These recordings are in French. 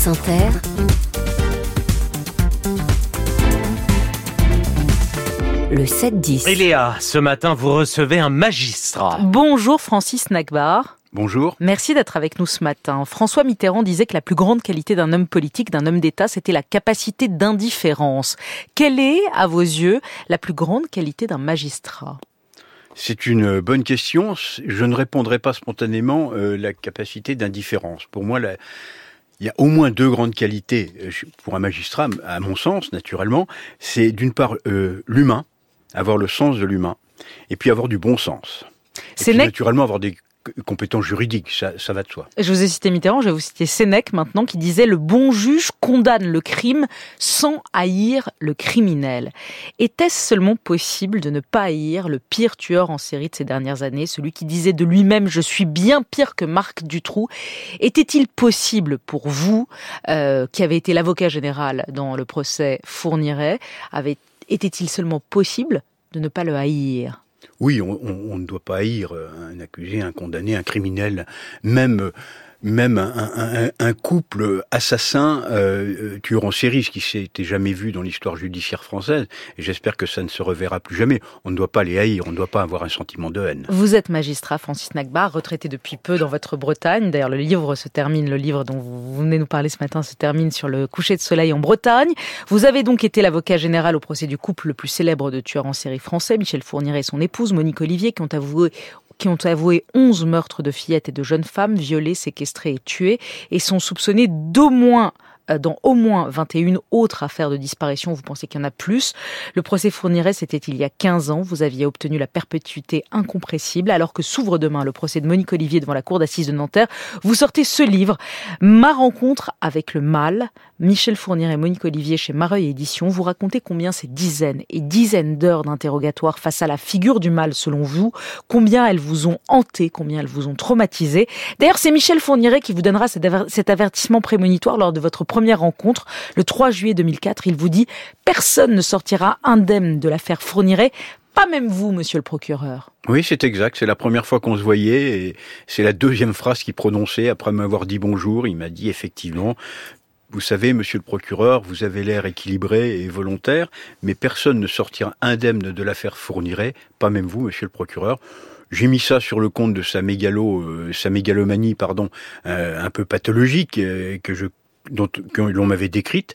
France Inter, le 7-10. Et Léa, ce matin, vous recevez un magistrat. Bonjour Francis Nagbar. Bonjour. Merci d'être avec nous ce matin. François Mitterrand disait que la plus grande qualité d'un homme politique, d'un homme d'État, c'était la capacité d'indifférence. Quelle est, à vos yeux, la plus grande qualité d'un magistrat? C'est une bonne question. Je ne répondrai pas spontanément euh, la capacité d'indifférence. Pour moi, la, il y a au moins deux grandes qualités euh, pour un magistrat, à mon sens, naturellement. C'est d'une part euh, l'humain, avoir le sens de l'humain, et puis avoir du bon sens. Et puis, naturellement avoir des compétences juridiques, ça, ça, va de soi. Je vous ai cité Mitterrand, je vais vous citer Sénèque maintenant, qui disait le bon juge condamne le crime sans haïr le criminel. Était-ce seulement possible de ne pas haïr le pire tueur en série de ces dernières années, celui qui disait de lui-même je suis bien pire que Marc Dutroux? Était-il possible pour vous, euh, qui avez été l'avocat général dans le procès Fourniret, était-il seulement possible de ne pas le haïr? Oui, on, ne doit pas haïr un accusé, un condamné, un criminel, même même un, couple assassin euh, tueur en série, ce qui s'était jamais vu dans l'histoire judiciaire française, et j'espère que ça ne se reverra plus jamais. On ne doit pas les haïr, on ne doit pas avoir un sentiment de haine. Vous êtes magistrat, Francis Nagbar, retraité depuis peu dans votre Bretagne. D'ailleurs, le livre se termine, le livre dont vous venez nous parler ce matin se termine sur le coucher de soleil en Bretagne. Vous avez donc été l'avocat général au procès du couple le plus célèbre de tueurs en série français, Michel Fourniret et son épouse, Monique Olivier, qui ont avoué qui ont avoué 11 meurtres de fillettes et de jeunes femmes violées, séquestrées et tuées et sont soupçonnés d'au moins dans au moins 21 autres affaires de disparition. Vous pensez qu'il y en a plus. Le procès Fourniret, c'était il y a 15 ans. Vous aviez obtenu la perpétuité incompressible. Alors que s'ouvre demain le procès de Monique Olivier devant la cour d'assises de Nanterre, vous sortez ce livre, Ma rencontre avec le mal. Michel Fourniret et Monique Olivier chez Mareuil Éditions. Vous racontez combien ces dizaines et dizaines d'heures d'interrogatoire face à la figure du mal selon vous, combien elles vous ont hanté, combien elles vous ont traumatisé. D'ailleurs, c'est Michel Fourniret qui vous donnera cet avertissement prémonitoire lors de votre première rencontre, le 3 juillet 2004, il vous dit Personne ne sortira indemne de l'affaire Fourniret, pas même vous, monsieur le procureur. Oui, c'est exact. C'est la première fois qu'on se voyait et c'est la deuxième phrase qu'il prononçait après m'avoir dit bonjour. Il m'a dit effectivement, vous savez, monsieur le procureur, vous avez l'air équilibré et volontaire, mais personne ne sortira indemne de l'affaire Fourniret, pas même vous, monsieur le procureur. J'ai mis ça sur le compte de sa mégalo, euh, sa mégalomanie, pardon, euh, un peu pathologique euh, que je dont l'on m'avait décrite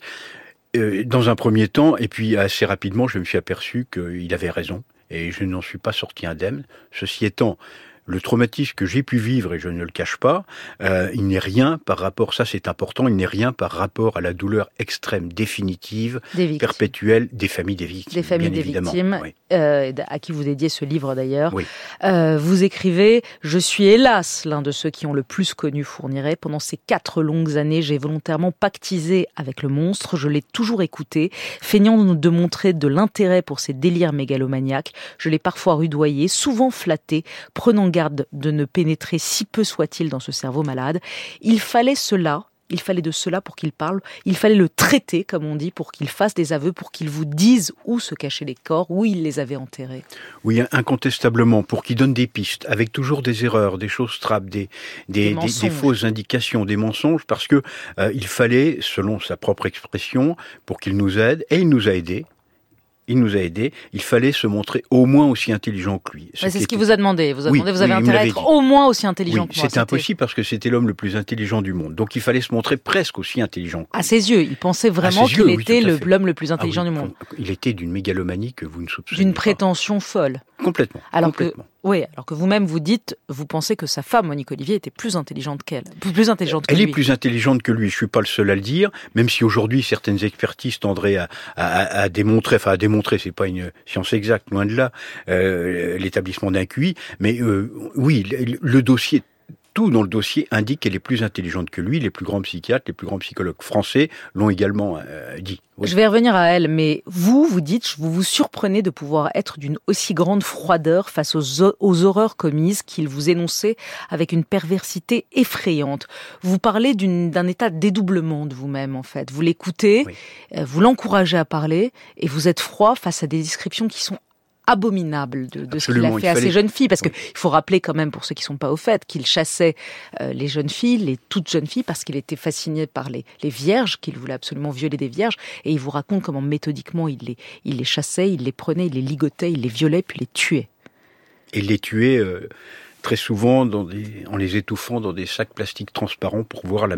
euh, dans un premier temps, et puis assez rapidement, je me suis aperçu qu'il avait raison, et je n'en suis pas sorti indemne. Ceci étant, le traumatisme que j'ai pu vivre, et je ne le cache pas, euh, il n'est rien par rapport, ça c'est important, il n'est rien par rapport à la douleur extrême, définitive, perpétuelle des familles des victimes. Des familles des victimes, oui. euh, à qui vous dédiez ce livre d'ailleurs. Oui. Euh, vous écrivez « Je suis hélas l'un de ceux qui ont le plus connu Fourniret. Pendant ces quatre longues années, j'ai volontairement pactisé avec le monstre, je l'ai toujours écouté, feignant de montrer de l'intérêt pour ses délires mégalomaniaques. Je l'ai parfois rudoyé, souvent flatté, prenant garde de ne pénétrer si peu soit-il dans ce cerveau malade. Il fallait cela, il fallait de cela pour qu'il parle, il fallait le traiter, comme on dit, pour qu'il fasse des aveux, pour qu'il vous dise où se cachaient les corps, où il les avait enterrés. Oui, incontestablement, pour qu'il donne des pistes, avec toujours des erreurs, des choses trappes, des, des, des, des, des fausses indications, des mensonges, parce que euh, il fallait, selon sa propre expression, pour qu'il nous aide, et il nous a aidés, il nous a aidés, il fallait se montrer au moins aussi intelligent que lui. Ce c'est ce qu'il vous a demandé. Vous, a oui, demandé, vous avez oui, intérêt à être dit. au moins aussi intelligent oui, que moi. C'était impossible parce que c'était l'homme le plus intelligent du monde. Donc il fallait se montrer presque aussi intelligent que lui. À ses yeux, il pensait vraiment qu'il était l'homme le plus intelligent ah, du monde. Il était d'une mégalomanie que vous ne soupçonnez D'une prétention folle. Complètement. Alors complètement. que oui, alors que vous-même vous dites, vous pensez que sa femme, Monique Olivier, était plus intelligente qu'elle, plus intelligente que Elle lui. est plus intelligente que lui. Je suis pas le seul à le dire, même si aujourd'hui certaines expertises tendraient à, à, à démontrer, enfin à démontrer, c'est pas une science exacte, loin de là, euh, l'établissement d'un QI. Mais euh, oui, le, le dossier tout dans le dossier indique qu'elle est plus intelligente que lui. Les plus grands psychiatres, les plus grands psychologues français l'ont également euh, dit. Oui. Je vais revenir à elle, mais vous, vous dites, vous vous surprenez de pouvoir être d'une aussi grande froideur face aux, aux horreurs commises qu'il vous énonçait avec une perversité effrayante. Vous parlez d'un état de dédoublement de vous-même, en fait. Vous l'écoutez, oui. vous l'encouragez à parler, et vous êtes froid face à des descriptions qui sont abominable de, ce qu'il a fait à ces jeunes filles, parce qu'il faut rappeler quand même pour ceux qui sont pas au fait qu'il chassait euh, les jeunes filles, les toutes jeunes filles, parce qu'il était fasciné par les, vierges, qu'il voulait absolument violer des vierges, et il vous raconte comment méthodiquement il les, il les chassait, il les prenait, il les ligotait, il les violait, puis les tuait. Et les tuait euh, très souvent dans en les étouffant dans des sacs plastiques transparents pour voir la,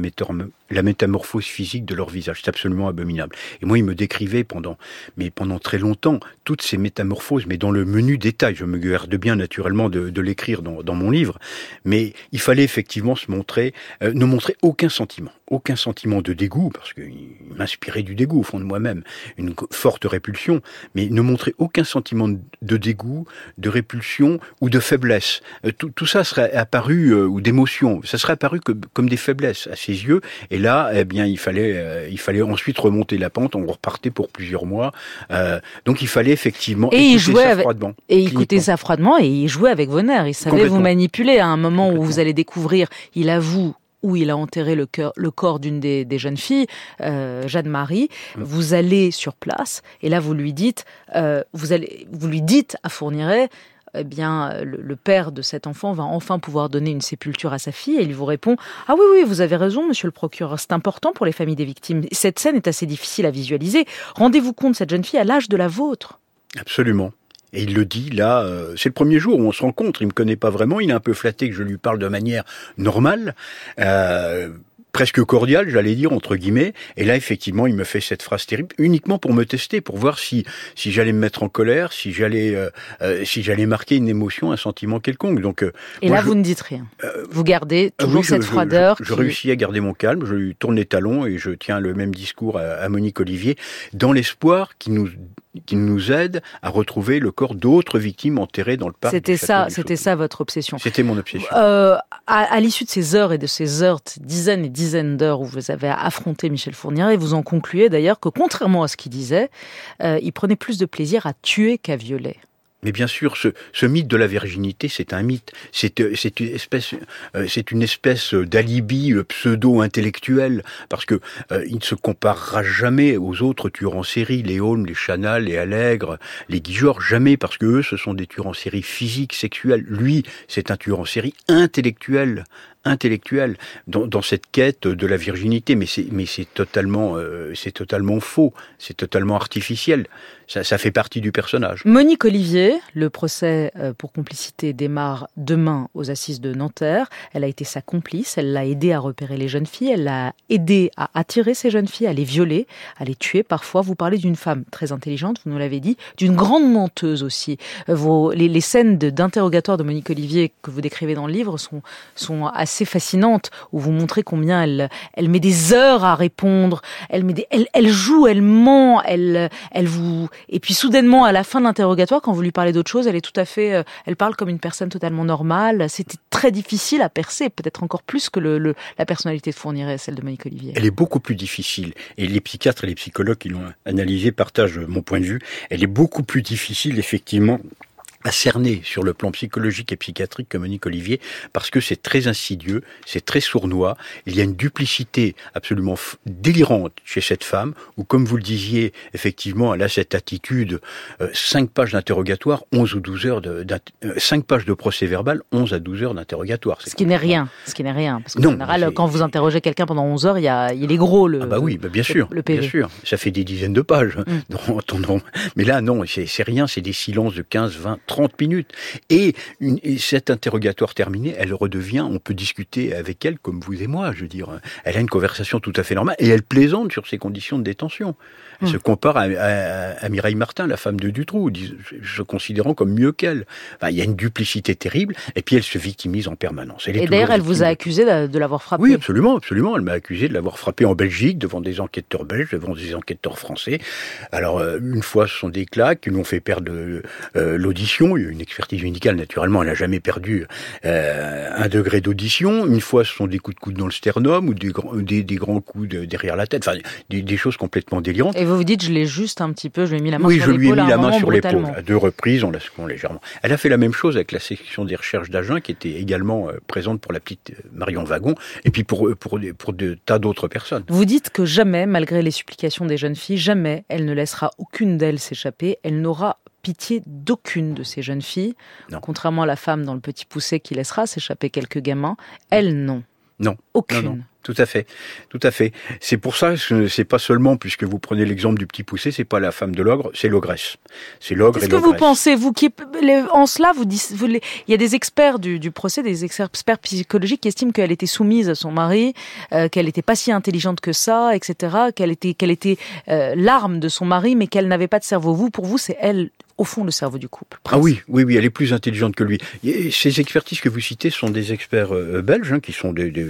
métamorphose physique de leur visage. C'est absolument abominable. Et moi, il me décrivait pendant, mais pendant très longtemps, toutes ces métamorphoses, mais dans le menu détail. Je me garde bien naturellement de, de l'écrire dans, dans, mon livre, mais il fallait effectivement se montrer, euh, ne montrer aucun sentiment, aucun sentiment de dégoût, parce qu'il m'inspirait du dégoût au fond de moi-même, une forte répulsion, mais ne montrer aucun sentiment de dégoût, de répulsion ou de faiblesse. Euh, tout, tout ça serait apparu, euh, ou d'émotion, ça serait apparu que, comme des faiblesses à ses yeux, et là, eh bien, il fallait, euh, il fallait ensuite remonter la pente, on repartait pour plusieurs mois, euh, donc il fallait effectivement et écouter il jouait ça froidement. Et écouter ça froidement, et il jouait avec vos nerfs, il savait vous manipuler à un moment où vous allez découvrir, il avoue où il a enterré le, le corps d'une des, jeunes filles, Jeanne-Marie. Mm. Vous allez sur place et là vous lui dites, vous allez, vous lui dites à Fourniret, eh bien, le, père de cet enfant va enfin pouvoir donner une sépulture à sa fille et il vous répond Ah oui, oui, vous avez raison, monsieur le procureur, c'est important pour les familles des victimes. Cette scène est assez difficile à visualiser. Rendez-vous compte, cette jeune fille a l'âge de la vôtre. Absolument. Et il le dit là, euh, c'est le premier jour où on se rencontre, il me connaît pas vraiment, il est un peu flatté que je lui parle de manière normale. Euh, presque cordial, j'allais dire entre guillemets. Et là, effectivement, il me fait cette phrase terrible, uniquement pour me tester, pour voir si si j'allais me mettre en colère, si j'allais euh, euh, si j'allais marquer une émotion, un sentiment quelconque. Donc euh, et là, vous ne dites rien. vous gardez toujours cette froideur. Je, réussis à garder mon calme. Je lui tourne les talons et je tiens le même discours à, à Monique Olivier, dans l'espoir qu'il nous qui nous aide à retrouver le corps d'autres victimes enterrées dans le parc. C'était ça, c'était ça votre obsession. C'était mon obsession. Euh, à, l'issue de ces heures et de ces heures, dizaines et dizaines d'heures où vous avez affronté Michel Fournier, vous en concluez d'ailleurs que contrairement à ce qu'il disait, euh, il prenait plus de plaisir à tuer qu'à violer. Mais bien sûr, ce, mythe de la virginité, c'est un mythe. C'est euh, une espèce, euh, c'est une espèce d'alibi pseudo-intellectuel, parce que il ne se comparera jamais aux autres tueurs en série, les Holmes, les Chanal, les Allègre, les Guy jamais, parce que eux, ce sont des tueurs en série physiques, sexuels. Lui, c'est un tueur en série intellectuel, intellectuel dans, dans, cette quête de la virginité, mais c'est mais c'est totalement euh, c'est totalement faux, c'est totalement artificiel. Ça, ça, fait partie du personnage. Monique Olivier, le procès euh, pour complicité démarre demain aux assises de Nanterre. Elle a été sa complice, elle l'a aidé à repérer les jeunes filles, elle l'a aidé à attirer ces jeunes filles, à les violer, à les tuer. Parfois, vous parlez d'une femme très intelligente, vous nous l'avez dit, d'une grande menteuse aussi. Euh, vos, les, les scènes d'interrogatoire de Monique Olivier que vous décrivez dans le livre sont sont assez fascinante où vous montrez combien elle, elle met des heures à répondre, elle met elle joue, elle ment, elle, elle vous, et puis soudainement à la fin de l'interrogatoire, quand vous lui parlez d'autre chose, elle est tout à fait, euh, elle parle comme une personne totalement normale. C'était très difficile à percer, peut-être encore plus que le, la personnalité de Fourniret, celle de Monique Olivier. Elle est beaucoup plus difficile, et les psychiatres et les psychologues qui l'ont analysée partagent mon point de vue. Elle est beaucoup plus difficile, effectivement, à cerner sur le plan psychologique et psychiatrique que Monique Olivier, parce que c'est très insidieux, c'est très sournois, il y a une duplicité absolument délirante chez cette femme, où comme vous le disiez, effectivement, elle a cette attitude, euh, 5 pages d'interrogatoire, 11 ou 12 heures de, 5 euh, pages de procès verbal, 11 à 12 heures d'interrogatoire. Ce qui n'est rien, ce qui n'est rien, parce qu'en général, quand vous interrogez quelqu'un pendant 11 heures, il, y a, il est gros le Ah bah oui, bah bien sûr, le, PV. bien sûr, ça fait des dizaines de pages, mm. mais là non, c'est rien, c'est des silences de 15, 20, 30 minutes. Et, cet interrogatoire terminé, elle redevient, on peut discuter avec elle comme vous et moi, je veux dire. Elle a une conversation tout à fait normale et elle plaisante sur ses conditions de détention. Elle se compare à, Mireille Martin, la femme de Dutroux, se considérant comme mieux qu'elle. il y a une duplicité terrible, et puis elle se victimise en permanence. et d'ailleurs, elle vous a accusé de, l'avoir frappé. Oui, absolument, absolument. Elle m'a accusé de l'avoir frappé en Belgique, devant des enquêteurs belges, devant des enquêteurs français. Alors, euh, une fois, ce sont des claques qui lui ont fait perdre euh, l'audition. Il y a une expertise médicale, naturellement, elle n'a jamais perdu euh, un degré d'audition. Une fois, ce sont des coups de coude dans le sternum ou des, des, grands coups derrière la tête. Enfin, des, choses complètement délirantes vous vous dites, je l'ai juste un petit peu, je lui ai mis la main sur l'épaule. Oui, je lui ai mis la main sur l'épaule. À deux reprises, on la seconde légèrement. Elle a fait la même chose avec la section des recherches d'agents, qui était également euh, présente pour la petite euh, Marion Wagon, et puis pour, pour, pour de tas d'autres personnes. Vous dites que jamais, malgré les supplications des jeunes filles, jamais elle ne laissera aucune d'elles s'échapper. Elle n'aura pitié d'aucune de ces jeunes filles. Non. Contrairement à la femme dans le petit poussé qui laissera s'échapper quelques gamins, elle non. Non. Aucune. Non, non. Tout à fait, tout à fait. C'est pour ça que c'est pas seulement, puisque vous prenez l'exemple du petit poussé, c'est pas la femme de l'ogre, c'est l'ogresse. C'est l'ogre et Qu'est-ce que vous pensez, vous qui en cela, vous, dites- vous les- il y a des experts du, du procès, des experts psychologiques qui estiment qu'elle était soumise à son mari, euh, qu'elle n'était pas si intelligente que ça, etc., qu'elle était, qu'elle était euh, l'arme de son mari, mais qu'elle n'avait pas de cerveau. Vous, pour vous, c'est elle, au fond, le cerveau du couple. Ah oui, oui, oui, elle est plus intelligente que lui. Et ces expertises que vous citez sont des experts euh, belges, hein, qui sont des, des-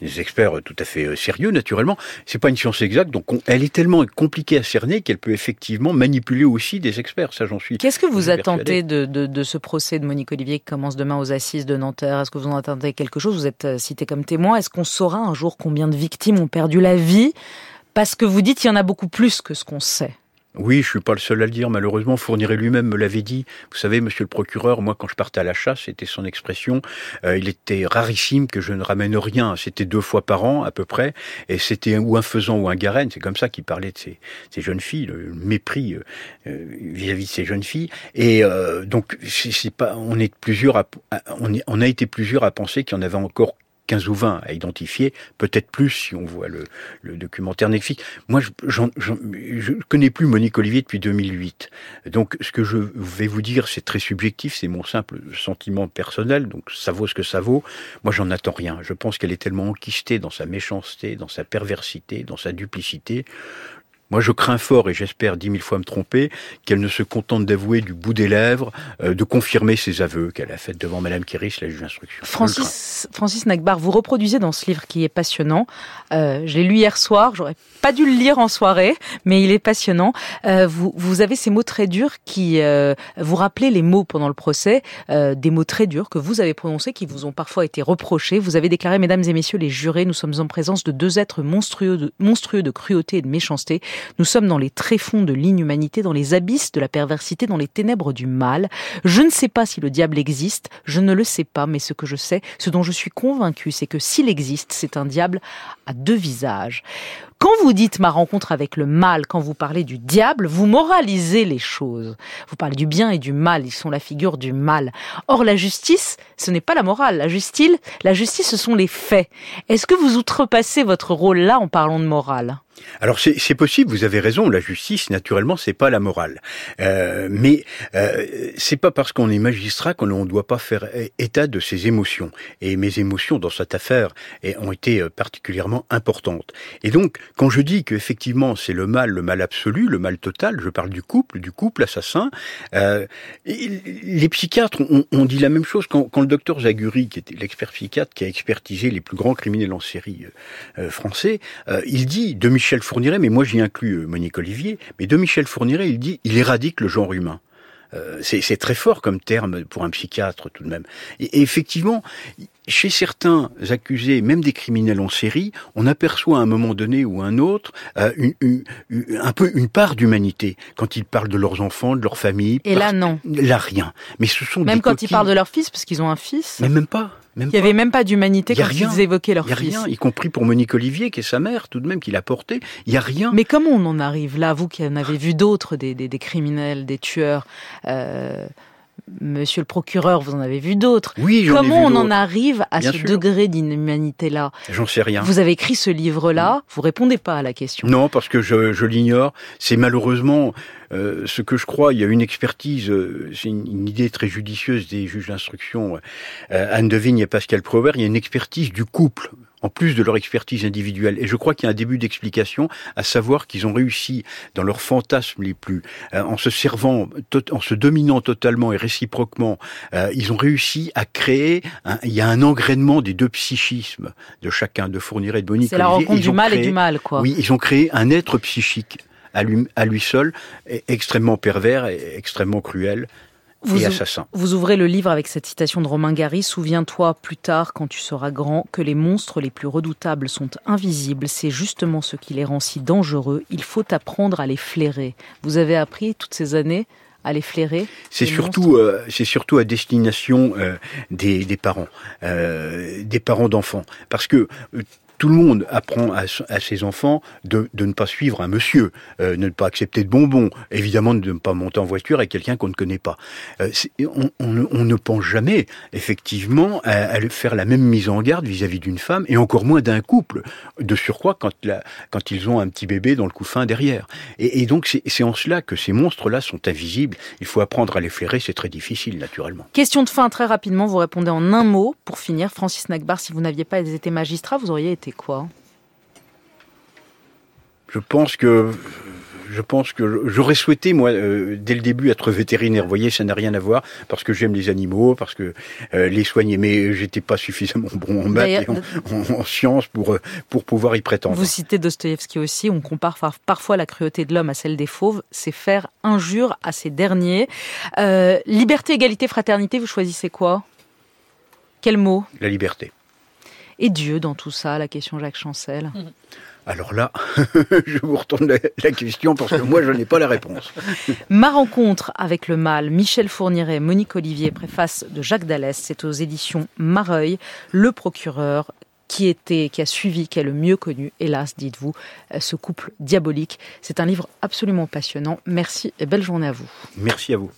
des experts tout à fait euh, sérieux, naturellement. C'est pas une science exacte, donc on- elle est tellement compliquée à cerner qu'elle peut effectivement manipuler aussi des experts. Ça, j'en suis. Qu'est-ce que vous attendez de, de, de ce procès de Monique Olivier qui commence demain aux assises de Nanterre? Est-ce que vous en attendez quelque chose? Vous êtes euh, cité comme témoin. Est-ce qu'on saura un jour combien de victimes ont perdu la vie? Parce que vous dites qu'il y en a beaucoup plus que ce qu'on sait. Oui, je suis pas le seul à le dire. Malheureusement, Fourniret lui-même me l'avait dit. Vous savez, Monsieur le procureur, moi, quand je partais à la chasse, c'était son expression. euh, il était rarissime que je ne ramène rien. C'était deux fois par an à peu près, et c'était ou un faisan ou un garenne. C'est comme ça qu'il parlait de ces, jeunes filles, le mépris euh, euh, vis-à-vis de ces jeunes filles. Et euh, donc, c'est pas. On est plusieurs. À, à- on, on a été plusieurs à penser qu'il y en avait encore 15 ou 20 à identifier, peut-être plus si on voit le, le documentaire Netflix. Moi, je, je connais plus Monique Olivier depuis 2008. Donc, ce que je vais vous dire, c'est très subjectif, c'est mon simple sentiment personnel, donc ça vaut ce que ça vaut. Moi, j'en attends rien. Je pense qu'elle est tellement enquistée dans sa méchanceté, dans sa perversité, dans sa duplicité. Moi, je crains fort, et j'espère dix mille fois me tromper, qu'elle ne se contente d'avouer du bout des lèvres, euh, de confirmer ses aveux qu'elle a faits devant Madame Kéris, la juge d'instruction. Francis, Francis Nagbar, vous reproduisez dans ce livre qui est passionnant. Euh, je l'ai lu hier soir. J'aurais pas dû le lire en soirée, mais il est passionnant. Euh, vous, vous avez ces mots très durs qui euh, vous rappelez les mots pendant le procès, euh, des mots très durs que vous avez prononcés, qui vous ont parfois été reprochés. Vous avez déclaré, mesdames et messieurs les jurés, nous sommes en présence de deux êtres monstrueux de, monstrueux de cruauté et de méchanceté. Nous sommes dans les tréfonds de l'inhumanité, dans les abysses de la perversité, dans les ténèbres du mal. Je ne sais pas si le diable existe, je ne le sais pas, mais ce que je sais, ce dont je suis convaincu, c'est que s'il existe, c'est un diable à deux visages. Quand vous dites ma rencontre avec le mal, quand vous parlez du diable, vous moralisez les choses. Vous parlez du bien et du mal, ils sont la figure du mal. Or, la justice, ce n'est pas la morale. La justice, la justice, ce sont les faits. Est-ce que vous outrepassez votre rôle là en parlant de morale? Alors c'est possible, vous avez raison. La justice, naturellement, c'est pas la morale, Euh, mais euh, c'est pas parce qu'on est magistrat qu'on ne doit pas faire état de ses émotions. Et mes émotions dans cette affaire ont été euh, particulièrement importantes. Et donc, quand je dis que effectivement c'est le mal, le mal absolu, le mal total, je parle du couple, du couple assassin. Euh, les psychiatres ont, ont dit la même chose quand, quand le docteur Zaguri, qui était l'expert psychiatre qui a expertisé les plus grands criminels en série euh, euh, français, il dit de Michel Fourniret, mais moi j'y inclus euh, Monique Olivier, mais de Michel Fourniret, il dit il éradique le genre humain. Euh, c'est très fort comme terme pour un psychiatre tout de même. Et, et effectivement, chez certains accusés, même des criminels en série, on aperçoit à un moment donné ou un autre euh, une, une- une- un peu une part d'humanité quand ils parlent de leurs enfants, de leur famille. Et là, non. Là, rien. Mais ce sont Même des quand ils parlent de leur fils, parce qu'ils ont un fils, Mais même pas. Même il n'y avait même pas d'humanité quand rien. ils évoquaient leur Il y a fils. rien, y compris pour Monique Olivier, qui est sa mère, tout de même, qui l'a porté. Il y a rien. Mais comment on en arrive là, vous qui en avez vu d'autres, des, des, des criminels, des tueurs euh, Monsieur le procureur, vous en avez vu d'autres. oui, Comment on en arrive à Bien ce sûr. degré d'inhumanité-là? J'en sais rien. Vous avez écrit ce livre-là, vous répondez pas à la question. Non, parce que je, je l'ignore. C'est malheureusement euh, ce que je crois. Il y a une expertise, euh, c'est une, une idée très judicieuse des juges d'instruction, euh, Anne Devigne et Pascal Prouver. Il y a une expertise du couple en plus de leur expertise individuelle. Et je crois qu'il y a un début d'explication, à savoir qu'ils ont réussi, dans leurs fantasmes les plus, euh, en se servant, en se dominant totalement et réciproquement, euh, ils ont réussi à créer, un- il y a un engrainement des deux psychismes de chacun, de Fourniret et de Monique C'est la rencontre Ils du mal et du mal, quoi. oui, ils ont créé un être psychique à lui, à lui seul, extrêmement pervers et extrêmement cruel Vous, et ou- assassin. vous ouvrez le livre avec cette citation de Romain Gary Souviens-toi plus tard, quand tu seras grand, que les monstres les plus redoutables sont invisibles. C'est justement ce qui les rend si dangereux. Il faut apprendre à les flairer. Vous avez appris toutes ces années à les flairer C'est surtout, euh, c'est surtout à destination euh, des, des parents, euh, des parents d'enfants, parce que tout le monde apprend à, ses enfants de, ne pas suivre un monsieur, euh, ne pas accepter de bonbons, évidemment de ne pas monter en voiture avec quelqu'un qu'on ne connaît pas. Euh, on, ne pense jamais, effectivement, à, faire la même mise en garde vis-à-vis d'une femme, et encore moins d'un couple, de surcroît quand, quand ils ont un petit bébé dans le couffin derrière. Et, et donc c'est en cela que ces monstres-là sont invisibles. Il faut apprendre à les flairer, c'est très difficile, naturellement. Question de fin, très rapidement, vous répondez en un mot. Pour finir, Francis Nagbar, si vous n'aviez pas été magistrat, vous auriez été quoi Je pense que je pense que j'aurais souhaité, moi, euh, dès le début, être vétérinaire. Vous voyez, ça n'a rien à voir, parce que j'aime les animaux, parce que euh, les soigner, mais j'étais pas suffisamment bon en maths et en, sciences pour, euh, pour pouvoir y prétendre. Vous citez Dostoïevski aussi, on compare parfois la cruauté de l'homme à celle des fauves, c'est faire injure à ces derniers. liberté, égalité, fraternité, vous choisissez quoi? Quel mot? La liberté. Et Dieu dans tout ça, la question Jacques Chancel alors là, je vous retourne la, question parce que moi, je n'ai pas la réponse. Ma rencontre avec le mal, Michel Fourniret, Monique Olivier, préface de Jacques Dallès, c'est aux éditions Mareuil, le procureur qui était, qui a suivi, qui est le mieux connu, hélas, dites-vous, ce couple diabolique. C'est un livre absolument passionnant. Merci et belle journée à vous. Merci à vous.